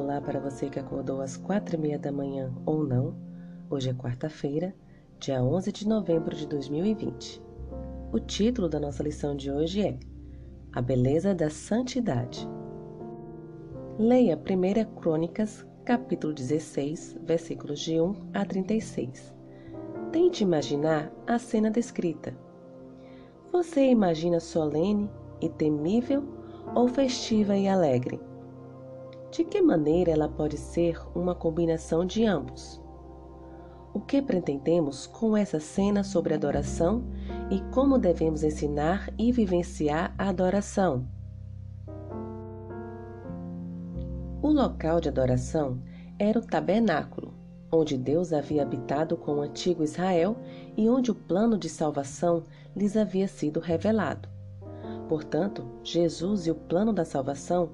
olá para você que acordou às quatro e meia da manhã ou não. Hoje é quarta-feira, dia 11 de novembro de 2020. O título da nossa lição de hoje é A Beleza da Santidade. Leia 1 Crônicas, capítulo 16, versículos de 1 a 36. Tente imaginar a cena descrita. Você imagina solene e temível ou festiva e alegre? De que maneira ela pode ser uma combinação de ambos? O que pretendemos com essa cena sobre adoração e como devemos ensinar e vivenciar a adoração? O local de adoração era o tabernáculo, onde Deus havia habitado com o antigo Israel e onde o plano de salvação lhes havia sido revelado. Portanto, Jesus e o plano da salvação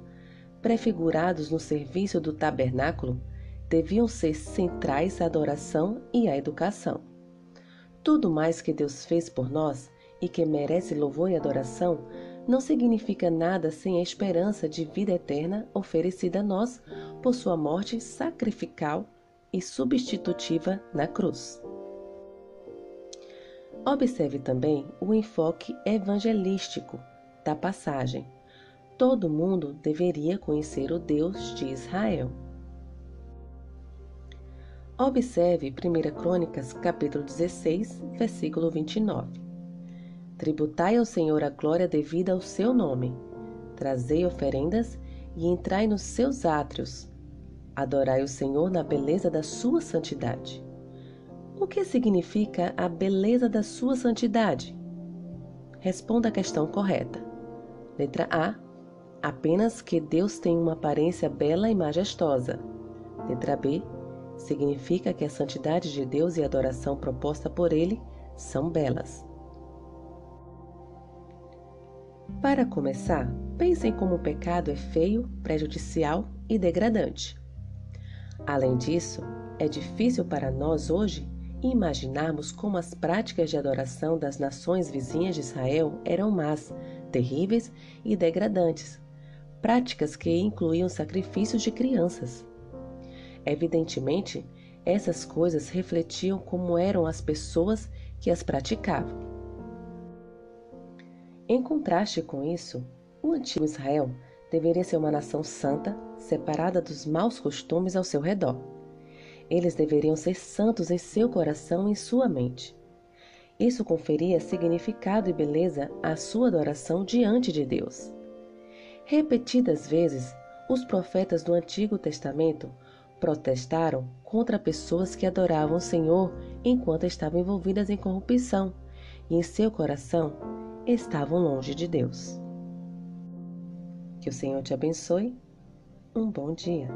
prefigurados no serviço do tabernáculo, deviam ser centrais à adoração e à educação. Tudo mais que Deus fez por nós e que merece louvor e adoração não significa nada sem a esperança de vida eterna oferecida a nós por sua morte sacrificial e substitutiva na cruz. Observe também o enfoque evangelístico da passagem todo mundo deveria conhecer o Deus de Israel. Observe 1 Crônicas, capítulo 16, versículo 29. Tributai ao Senhor a glória devida ao seu nome. Trazei oferendas e entrai nos seus átrios. Adorai o Senhor na beleza da sua santidade. O que significa a beleza da sua santidade? Responda a questão correta. Letra A apenas que Deus tem uma aparência bela e majestosa. Letra B significa que a santidade de Deus e a adoração proposta por Ele são belas. Para começar, pensem como o pecado é feio, prejudicial e degradante. Além disso, é difícil para nós hoje imaginarmos como as práticas de adoração das nações vizinhas de Israel eram más, terríveis e degradantes, práticas que incluíam sacrifícios de crianças. Evidentemente, essas coisas refletiam como eram as pessoas que as praticavam. Em contraste com isso, o antigo Israel deveria ser uma nação santa, separada dos maus costumes ao seu redor. Eles deveriam ser santos em seu coração e em sua mente. Isso conferia significado e beleza à sua adoração diante de Deus. Repetidas vezes, os profetas do Antigo Testamento protestaram contra pessoas que adoravam o Senhor enquanto estavam envolvidas em corrupção e em seu coração estavam longe de Deus. Que o Senhor te abençoe. Um bom dia.